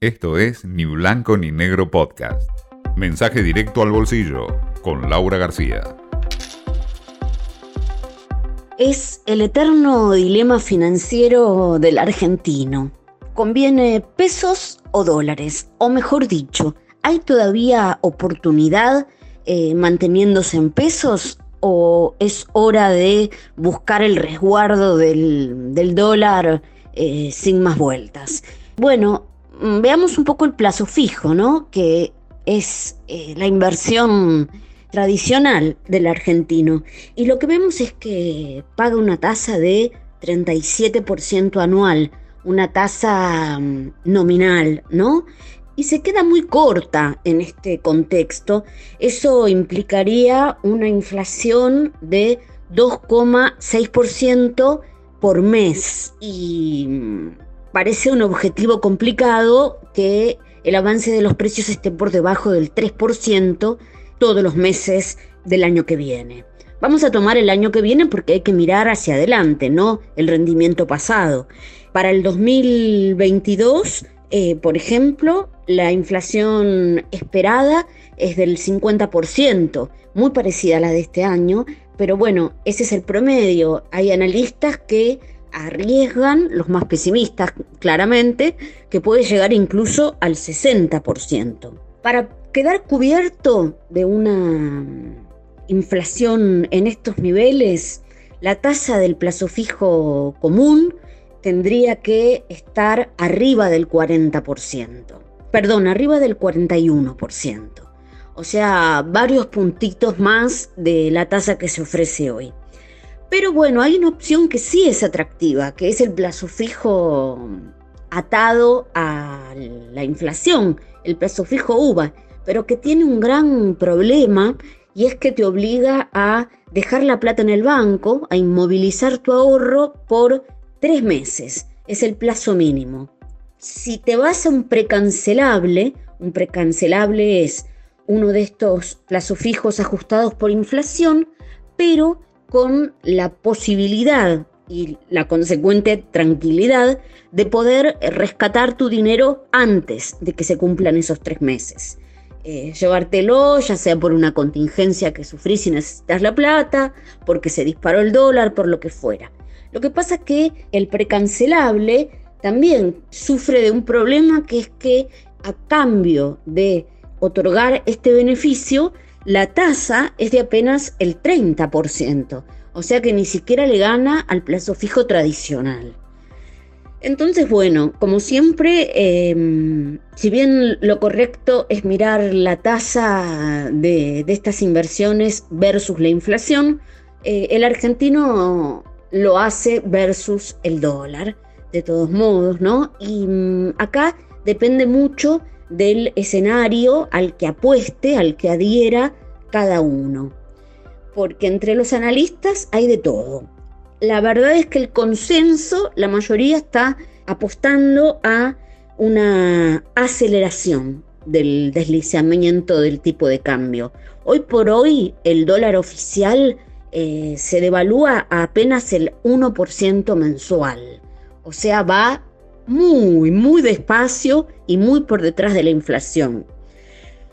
Esto es Ni Blanco ni Negro Podcast. Mensaje directo al bolsillo con Laura García. Es el eterno dilema financiero del argentino. ¿Conviene pesos o dólares? O mejor dicho, ¿hay todavía oportunidad eh, manteniéndose en pesos o es hora de buscar el resguardo del, dólar eh, sin más vueltas? Bueno, veamos un poco el plazo fijo, ¿no? Que es eh, la inversión tradicional del argentino. Y lo que vemos es que paga una tasa de 37% anual, una tasa mm, nominal, ¿no? Y se queda muy corta en este contexto. Eso implicaría una inflación de 2,6% por mes. Y mm, parece un objetivo complicado que el avance de los precios esté por debajo del 3% todos los meses del año que viene. Vamos a tomar el año que viene porque hay que mirar hacia adelante, no el rendimiento pasado. Para el 2022, eh, por ejemplo, la inflación esperada es del 50%, muy parecida a la de este año, pero bueno, ese es el promedio. Hay analistas que arriesgan, los más pesimistas claramente, que puede llegar incluso al 60%. Para quedar cubierto de una inflación en estos niveles, la tasa del plazo fijo común tendría que estar arriba del 40%, perdón, arriba del 41%, o sea, varios puntitos más de la tasa que se ofrece hoy. Pero bueno, hay una opción que sí es atractiva, que es el plazo fijo atado a la inflación, el plazo fijo UVA, pero que tiene un gran problema y es que te obliga a dejar la plata en el banco, a inmovilizar tu ahorro por tres meses. Es el plazo mínimo. Si te vas a un precancelable, un precancelable es uno de estos plazos fijos ajustados por inflación, pero con la posibilidad y la consecuente tranquilidad de poder rescatar tu dinero antes de que se cumplan esos tres meses. Eh, llevártelo, ya sea por una contingencia que sufrís y necesitas la plata, porque se disparó el dólar, por lo que fuera. Lo que pasa es que el precancelable también sufre de un problema que es que a cambio de otorgar este beneficio, la tasa es de apenas el 30%, o sea que ni siquiera le gana al plazo fijo tradicional. Entonces, bueno, como siempre, em, si bien lo correcto es mirar la tasa de, estas inversiones versus la inflación, eh, el argentino lo hace versus el dólar, de todos modos, ¿no? Y mm, acá depende mucho del escenario al que apueste, al que adhiera cada uno. Porque entre los analistas hay de todo. La verdad es que el consenso, la mayoría está apostando a una aceleración del deslizamiento del tipo de cambio. Hoy por hoy el dólar oficial eh, se devalúa a apenas el 1% mensual. O sea, va muy, muy despacio y muy por detrás de la inflación.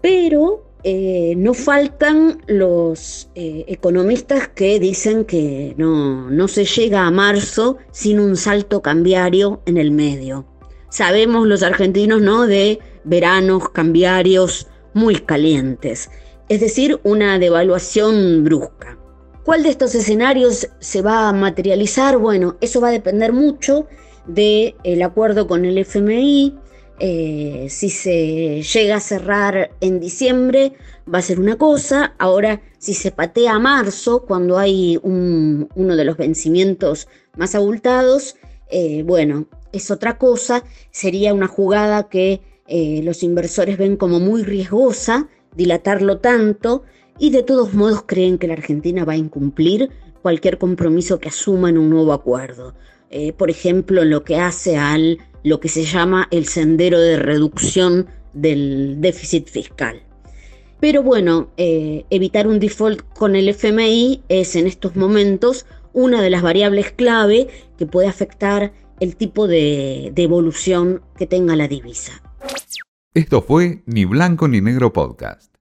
Pero eh, no faltan los eh, economistas que dicen que no, no se llega a marzo sin un salto cambiario en el medio. Sabemos los argentinos, ¿no? De veranos cambiarios muy calientes, es decir, una devaluación brusca. ¿Cuál de estos escenarios se va a materializar? Bueno, eso va a depender mucho del acuerdo con el FMI. Eh, si se llega a cerrar en diciembre, va a ser una cosa. Ahora, si se patea a marzo, cuando hay uno de los vencimientos más abultados, eh, bueno, es otra cosa. Sería una jugada que eh, los inversores ven como muy riesgosa, dilatarlo tanto, y de todos modos creen que la Argentina va a incumplir cualquier compromiso que asuma en un nuevo acuerdo. Eh, por ejemplo, lo que hace al lo que se llama el sendero de reducción del déficit fiscal. Pero bueno, eh, evitar un default con el FMI es en estos momentos una de las variables clave que puede afectar el tipo de, de evolución que tenga la divisa. Esto fue Ni Blanco ni Negro Podcast.